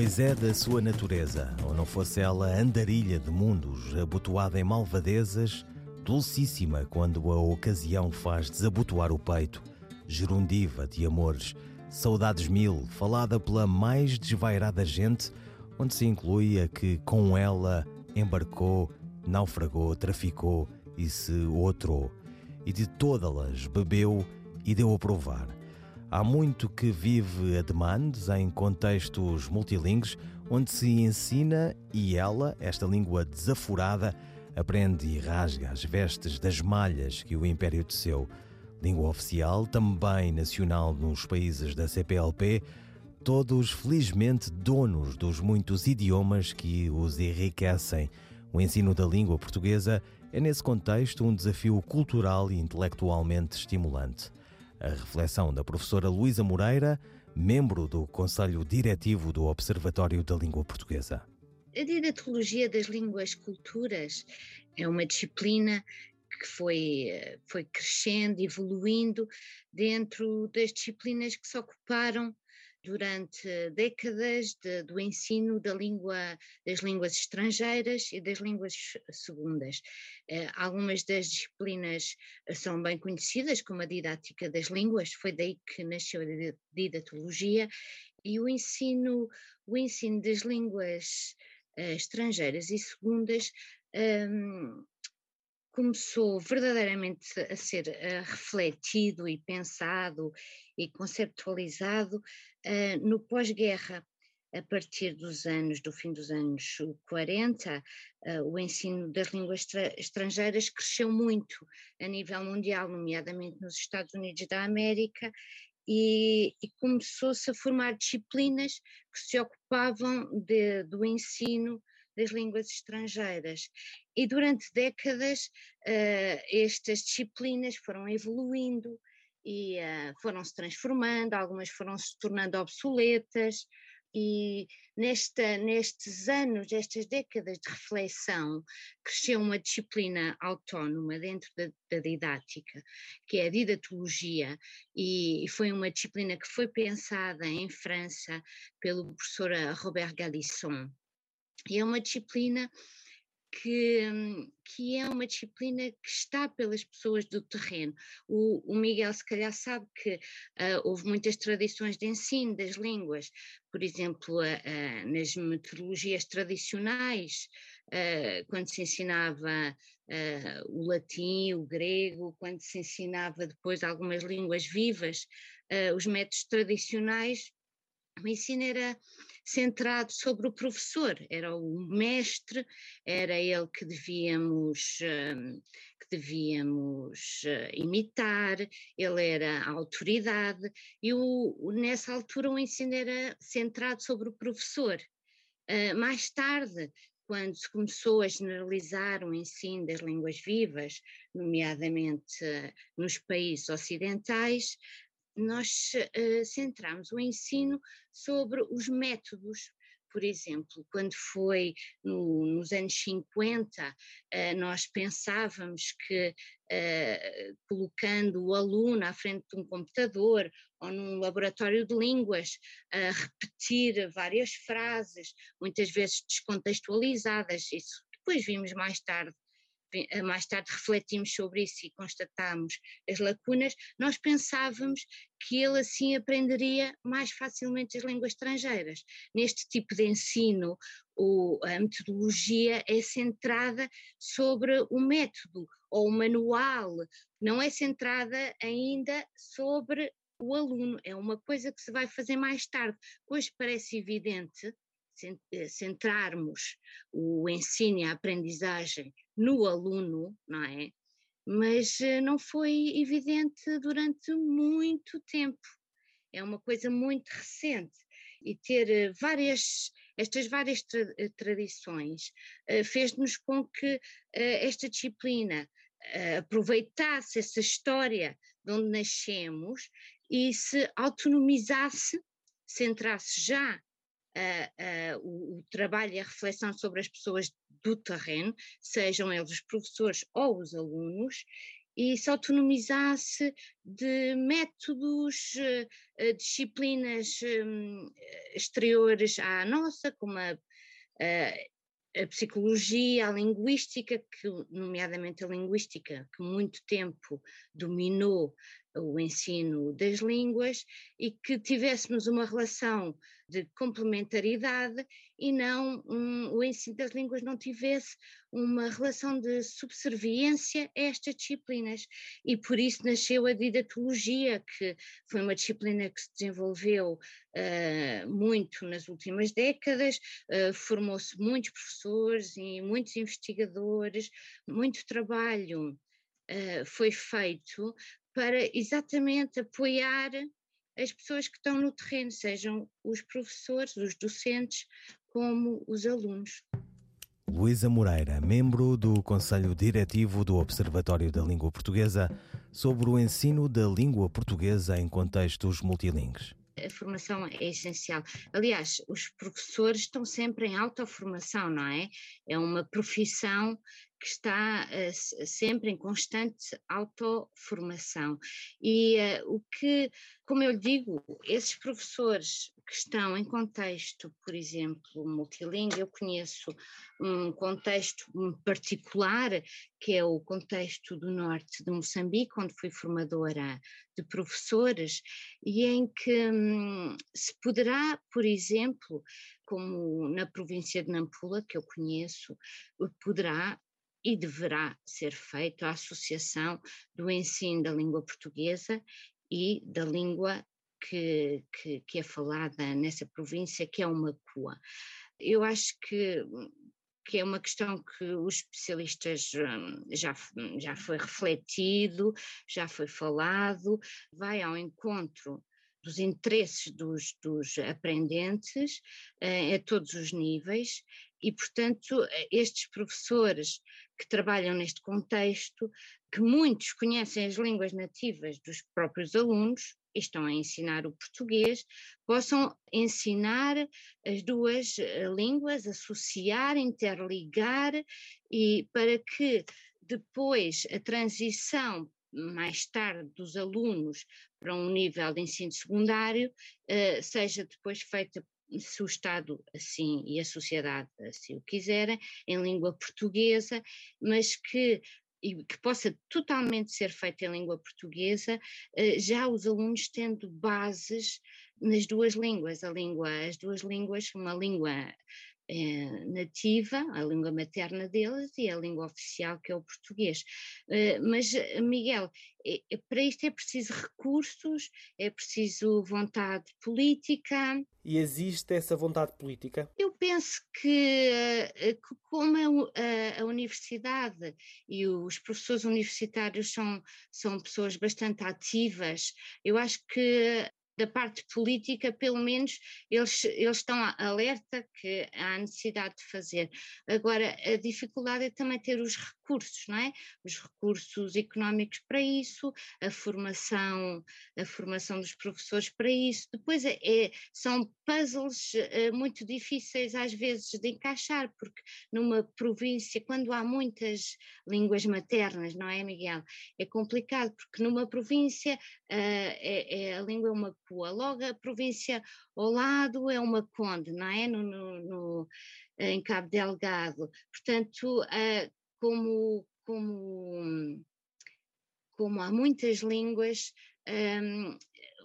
Pois é da sua natureza, ou não fosse ela andarilha de mundos, abotoada em malvadezas, dulcíssima quando a ocasião faz desabotoar o peito, gerundiva de amores, saudades mil, falada pela mais desvairada gente, onde se inclui a que com ela embarcou, naufragou, traficou e se outrou, e de todas bebeu e deu a provar Há muito que vive a demandes em contextos multilingües, onde se ensina e ela, esta língua desaforada, aprende e rasga as vestes das malhas que o Império teceu. Língua oficial, também nacional nos países da CPLP, todos felizmente donos dos muitos idiomas que os enriquecem. O ensino da língua portuguesa é, nesse contexto, um desafio cultural e intelectualmente estimulante. A reflexão da professora Luísa Moreira, membro do Conselho Diretivo do Observatório da Língua Portuguesa. A didatologia das línguas culturas é uma disciplina que foi, foi crescendo, evoluindo dentro das disciplinas que se ocuparam durante décadas de, do ensino da língua, das línguas estrangeiras e das línguas segundas. Eh, algumas das disciplinas são bem conhecidas, como a didática das línguas, foi daí que nasceu a didatologia, e o ensino, o ensino das línguas eh, estrangeiras e segundas um, começou verdadeiramente a ser uh, refletido e pensado e conceptualizado uh, no pós-guerra. A partir dos anos, do fim dos anos 40, uh, eh, o ensino das línguas estrangeiras cresceu muito a nível mundial, nomeadamente nos Estados Unidos da América, e, e começou-se a formar disciplinas que se ocupavam de, do ensino das línguas estrangeiras. E durante décadas uh, estas disciplinas foram evoluindo e uh, foram se transformando, algumas foram se tornando obsoletas, e nesta, nestes anos, estas décadas de reflexão, cresceu uma disciplina autónoma dentro da, da didática, que é a didatologia, e, e, foi uma disciplina que foi pensada em França pelo professor Robert Galisson, e é uma disciplina que, que, é uma disciplina que está pelas pessoas do terreno. O, o Miguel, se calhar, sabe que uh, houve muitas tradições de ensino das línguas, por exemplo, uh, uh, nas metodologias tradicionais, quando se ensinava o latim, o grego, quando se ensinava depois algumas línguas vivas, os métodos tradicionais o ensino era centrado sobre o professor, era o mestre, era ele que devíamos, hum, que devíamos eh, imitar, ele era a autoridade, e o, nessa altura o ensino era centrado sobre o professor. Eh, mais tarde, quando se começou a generalizar o ensino das línguas vivas, nomeadamente eh, nos países ocidentais, nós uh, centramos o ensino sobre os métodos. Por exemplo, quando foi no, nos anos 50, uh, eh, nós pensávamos que uh, colocando o aluno à frente de um computador ou num laboratório de línguas, a repetir várias frases, muitas vezes descontextualizadas, isso depois vimos mais tarde mais tarde refletimos sobre isso e constatamos as lacunas, nós pensávamos que ele assim aprenderia mais facilmente as línguas estrangeiras. Neste tipo de ensino, o, a metodologia é centrada sobre o método ou o manual, não é centrada ainda sobre o aluno, é uma coisa que se vai fazer mais tarde. Hoje parece evidente eh, centrarmos o ensino e a aprendizagem no aluno, não é? Mas eh, não foi evidente durante muito tempo. É uma coisa muito recente e ter eh, várias estas várias tra tradições fez-nos com que esta disciplina aproveitasse essa história de onde nascemos e se autonomizasse, centrasse já o, o, trabalho e a reflexão sobre as pessoas do terreno, sejam eles os professores ou os alunos, e se autonomizasse de métodos, uh, disciplinas um, exteriores à nossa, como a, a psicologia, a linguística, que, nomeadamente a linguística, que muito tempo dominou o ensino das línguas e que tivéssemos uma relação de complementaridade e não um, o ensino das línguas não tivesse uma relação de subserviência a estas disciplinas. E por isso nasceu a didatologia, que foi uma disciplina que se desenvolveu uh, muito nas últimas décadas, uh, formou-se muitos professores e muitos investigadores, muito trabalho uh, foi feito para exatamente apoiar as pessoas que estão no terreno, sejam os professores, os docentes, como os alunos. Luísa Moreira, membro do Conselho Diretivo do Observatório da Língua Portuguesa, sobre o ensino da língua portuguesa em contextos multilingües a formação é essencial. Aliás, os professores estão sempre em autoformação, não é? É uma profissão que está uh, sempre em constante autoformação. E uh, o que, como eu digo, esses professores que estão em contexto, por exemplo, multilingue, eu conheço um contexto particular, que é o contexto do norte de Moçambique, onde fui formadora de professores, e em que hum, se poderá, por exemplo, como na província de Nampula, que eu conheço, poderá e deverá ser feito a associação do ensino da língua portuguesa e da língua que, que, que é falada nessa província, que é uma CUA. Eu acho que que é uma questão que os especialistas hum, já, já foi refletido, já foi falado, vai ao encontro dos interesses dos, dos aprendentes eh, a todos os níveis e, portanto, estes professores que trabalham neste contexto, que muitos conhecem as línguas nativas dos próprios alunos e estão a ensinar o português, possam ensinar as duas eh, línguas, associar, interligar e para que depois a transição mais tarde dos alunos para um nível de ensino secundário uh, seja depois feita se o Estado assim e a sociedade assim o quiserem, em língua portuguesa, mas que e que possa totalmente ser feita em língua portuguesa, eh, já os alunos tendo bases nas duas línguas, a língua, as duas línguas, uma língua é, nativa, a língua materna deles, e a língua oficial, que é o português. Uh, mas, Miguel, é, é, para isto é preciso recursos, é preciso vontade política. E existe essa vontade política? Eu penso que, que como a, a, universidade e os professores universitários são, são pessoas bastante ativas, eu acho que da parte política, pelo menos eles, eles estão alerta que há necessidade de fazer. Agora, a dificuldade é também ter os recursos, não é? Os recursos económicos para isso, a formação, a formação dos professores para isso. Depois é, é são puzzles é, muito difíceis às vezes de encaixar, porque numa província, quando há muitas línguas maternas, não é, Miguel? É complicado, porque numa província é, é, a língua é uma Lisboa. Logo a província ao lado é uma conde, não é? No, no, no em Cabo Delgado. Portanto, uh, como, como, como há muitas línguas, um,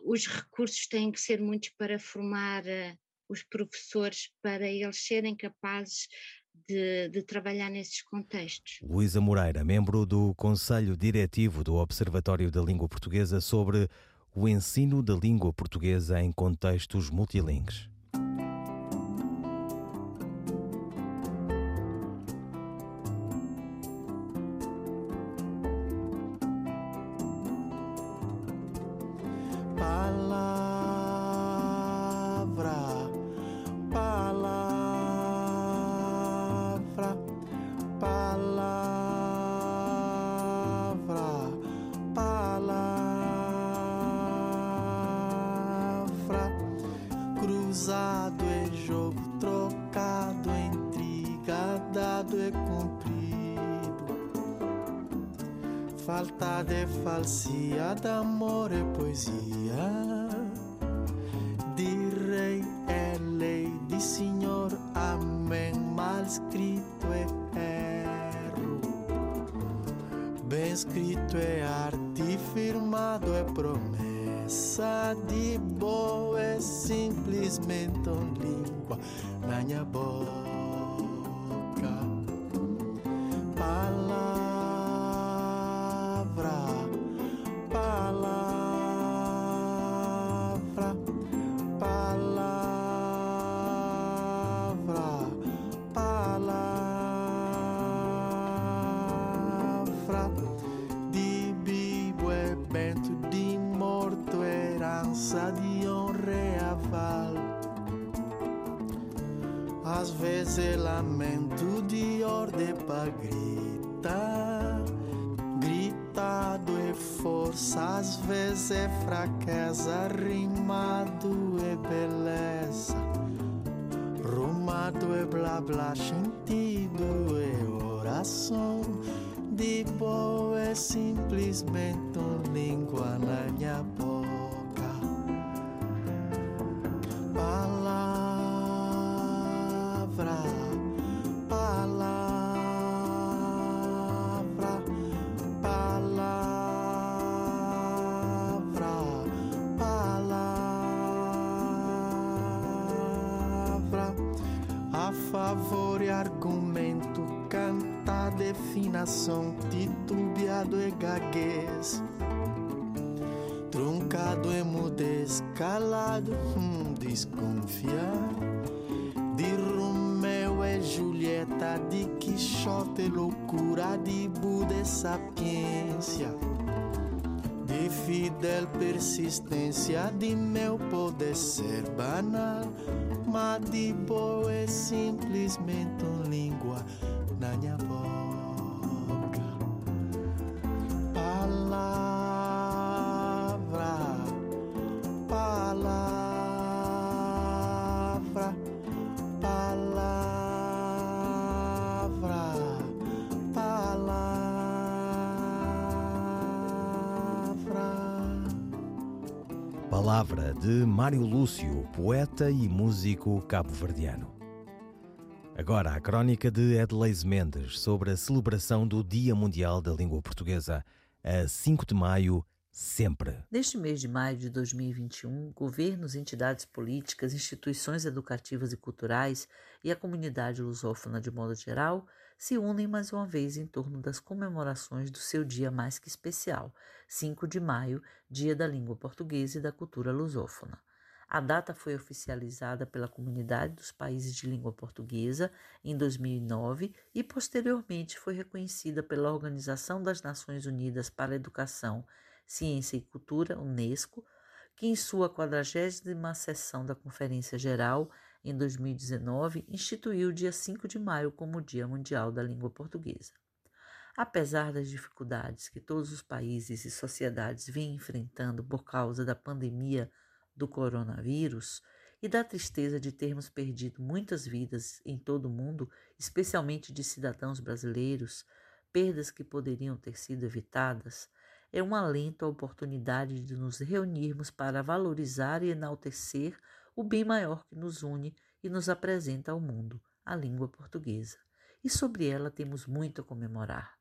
os recursos têm que ser muitos para formar uh, os professores, para eles serem capazes de, de, trabalhar nesses contextos. Luísa Moreira, membro do Conselho Diretivo do Observatório da Língua Portuguesa sobre o ensino da língua portuguesa em contextos multilingües. Falsia, de amor é poesia. De rei é lei, de senhor, amém. Mal escrito é erro. Bem escrito é arte, firmado é promessa. De boa é simplesmente uma língua na minha boca. Vezes lamento de ordem pra gritar. Gritado é força, às vezes é fraqueza, rimado é beleza. Rumado é blá blá, sentido é oração. De boa é simplesmente língua na minha boca. Coração titubeado e gaguez. Truncado e mudez, calado, hum, desconfiar. De Romeu e Julieta, de Quixote, loucura, de Buda e sapiência. De Fidel persistência, de meu banal Mas de boa é simplesmente uma língua na minha voz Palavra de Mário Lúcio, poeta e músico cabo-verdiano. Agora a crónica de Edleis Mendes sobre a celebração do Dia Mundial da Língua Portuguesa, a 5 de maio, sempre. Neste mês de maio de 2021, governos, entidades políticas, instituições educativas e culturais e a comunidade lusófona de modo geral se unem mais uma vez em torno das comemorações do seu dia mais que especial, 5 de maio, Dia da Língua Portuguesa e da Cultura Lusófona. A data foi oficializada pela Comunidade dos Países de Língua Portuguesa em 2009 e posteriormente foi reconhecida pela Organização das Nações Unidas para a Educação, Ciência e Cultura, UNESCO, que em sua 40 sessão da Conferência Geral em 2019, instituiu o dia 5 de maio como Dia Mundial da Língua Portuguesa. Apesar das dificuldades que todos os países e sociedades vêm enfrentando por causa da pandemia do coronavírus e da tristeza de termos perdido muitas vidas em todo o mundo, especialmente de cidadãos brasileiros, perdas que poderiam ter sido evitadas, é um alento a oportunidade de nos reunirmos para valorizar e enaltecer o bem maior que nos une e nos apresenta ao mundo, a língua portuguesa. E sobre ela temos muito a comemorar.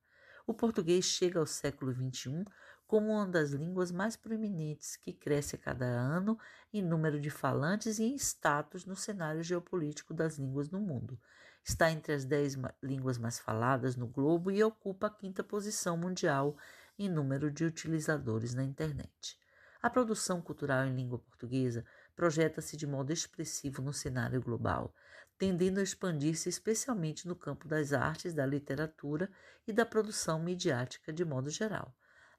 O português chega ao século XXI como uma das línguas mais proeminentes, que cresce a cada ano em número de falantes e em status no cenário geopolítico das línguas no mundo. Está entre as dez línguas mais faladas no globo e ocupa a quinta posição mundial em número de utilizadores na internet. A produção cultural em língua portuguesa projeta-se de modo expressivo no cenário global, tendendo a expandir-se especialmente no campo das artes, da literatura e da produção midiática de modo geral.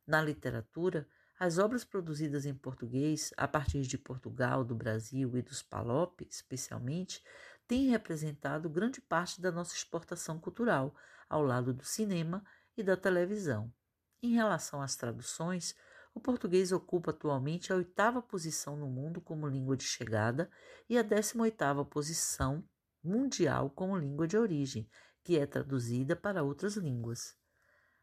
Na literatura, as obras produzidas em português, a partir de Portugal, do Brasil e dos Palop, especialmente, têm representado grande parte da nossa exportação cultural, ao lado do cinema e da televisão. Em relação às traduções, o português ocupa atualmente a oitava posição no mundo como língua de chegada e a décima oitava posição mundial como língua de origem, que é traduzida para outras línguas.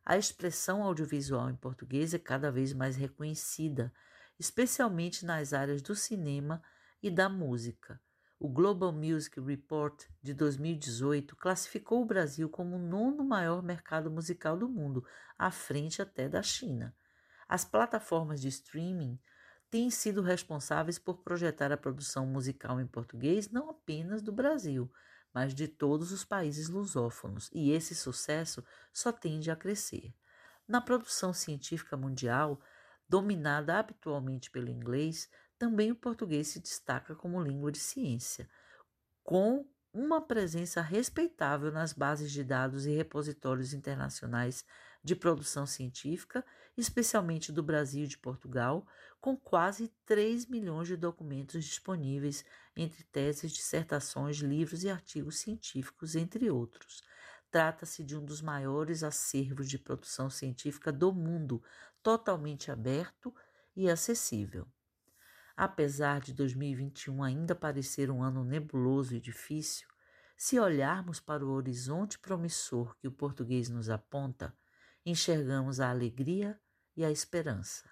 A expressão audiovisual em português é cada vez mais reconhecida, especialmente nas áreas do cinema e da música. O Global Music Report de 2018 classificou o Brasil como o nono maior mercado musical do mundo, à frente até da China. As plataformas de streaming têm sido responsáveis por projetar a produção musical em português não apenas do Brasil, mas de todos os países lusófonos, e esse sucesso só tende a crescer. Na produção científica mundial, dominada habitualmente pelo inglês, também o português se destaca como língua de ciência, com uma presença respeitável nas bases de dados e repositórios internacionais de produção científica, especialmente do Brasil e de Portugal, com quase 3 milhões de documentos disponíveis entre teses, dissertações, livros e artigos científicos, entre outros. Trata-se de um dos maiores acervos de produção científica do mundo, totalmente aberto e acessível. Apesar de 2021 ainda parecer um ano nebuloso e difícil, se olharmos para o horizonte promissor que o português nos aponta, enxergamos a alegria e a esperança.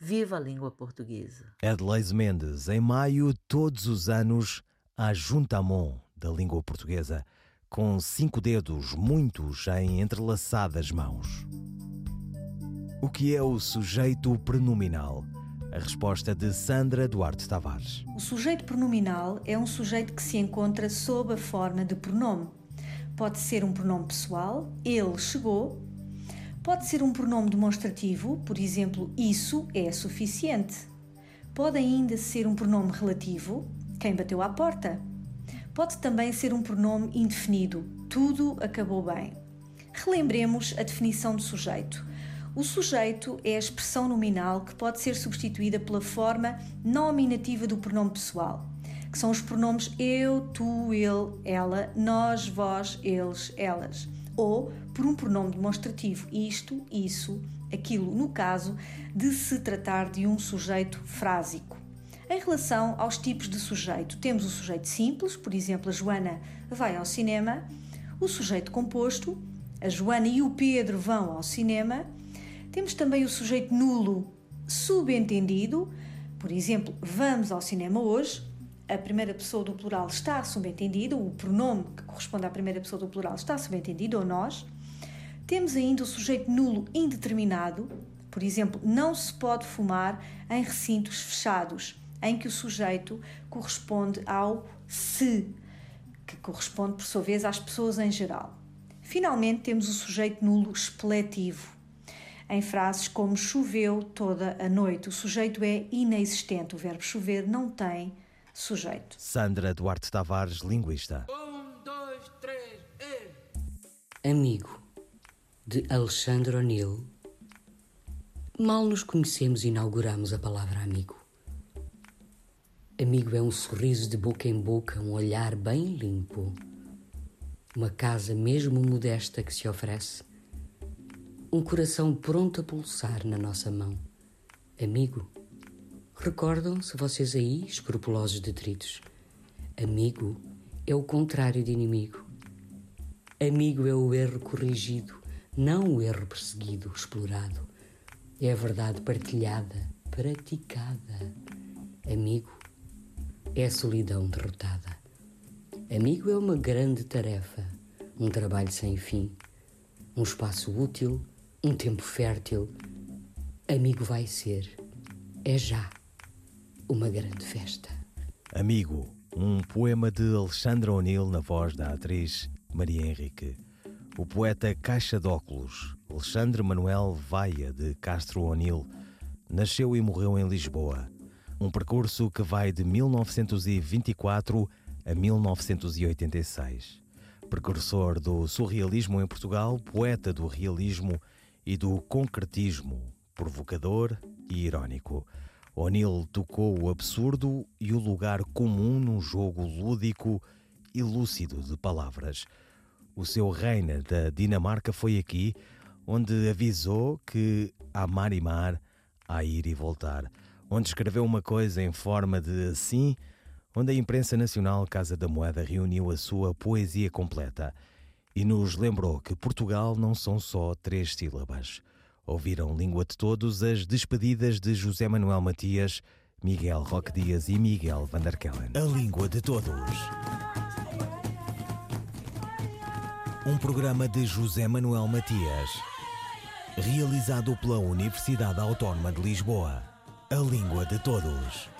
Viva a língua portuguesa! Edleis Mendes, em maio, todos os anos, a Juntamon da língua portuguesa, com cinco dedos, muitos em entrelaçadas mãos. O que é o sujeito prenominal? A resposta de Sandra Duarte Tavares. O sujeito pronominal é um sujeito que se encontra sob a forma de pronome. Pode ser um pronome pessoal, ele chegou, Pode ser um pronome demonstrativo, por exemplo, isso é suficiente. Pode ainda ser um pronome relativo, quem bateu à porta. Pode também ser um pronome indefinido, tudo acabou bem. Relembremos a definição do sujeito. O sujeito é a expressão nominal que pode ser substituída pela forma nominativa do pronome pessoal, que são os pronomes eu, tu, ele, ela, nós, vós, eles, elas ou por um pronome demonstrativo isto, isso, aquilo, no caso de se tratar de um sujeito frásico. Em relação aos tipos de sujeito, temos o sujeito simples, por exemplo, a Joana vai ao cinema, o sujeito composto, a Joana e o Pedro vão ao cinema. Temos também o sujeito nulo, subentendido, por exemplo, vamos ao cinema hoje, a primeira pessoa do plural está subentendido, o pronome que corresponde à primeira pessoa do plural está subentendido, ou nós. Temos ainda o sujeito nulo indeterminado, por exemplo, não se pode fumar em recintos fechados, em que o sujeito corresponde ao se, que corresponde, por sua vez, às pessoas em geral. Finalmente, temos o sujeito nulo expletivo. Em frases como choveu toda a noite, o sujeito é inexistente, o verbo chover não tem sujeito. Sandra Duarte Tavares, linguista. Um, dois, três, e... Amigo, de Alexandre O'Neill. Mal nos conhecemos e inauguramos a palavra amigo. Amigo é um sorriso de boca em boca, um olhar bem limpo, uma casa mesmo modesta que se oferece, um coração pronto a pulsar na nossa mão. Amigo Recordam-se vocês aí, escrupulosos detritos? Amigo é o contrário de inimigo. Amigo é o erro corrigido, não o erro perseguido, explorado. É a verdade partilhada, praticada. Amigo é a solidão derrotada. Amigo é uma grande tarefa, um trabalho sem fim, um espaço útil, um tempo fértil. Amigo vai ser, é já uma grande festa. Amigo, um poema de Alexandra O'Neill na voz da atriz Maria Henrique. O poeta Caixa de Óculos, Alexandre Manuel Vaia de Castro O'Neill, nasceu e morreu em Lisboa. Um percurso que vai de 1924 a 1986. Precursor do surrealismo em Portugal, poeta do realismo e do concretismo, provocador e irónico. O'Neill tocou o absurdo e o lugar comum num jogo lúdico e lúcido de palavras. O seu reino da Dinamarca foi aqui onde avisou que a mar e mar a ir e voltar, onde escreveu uma coisa em forma de sim, onde a imprensa nacional Casa da Moeda reuniu a sua poesia completa e nos lembrou que Portugal não são só três sílabas. Ouviram Língua de Todos as despedidas de José Manuel Matias, Miguel Roque Dias e Miguel Van der Kellen. A Língua de Todos. Um programa de José Manuel Matias, realizado pela Universidade Autónoma de Lisboa. A Língua de Todos.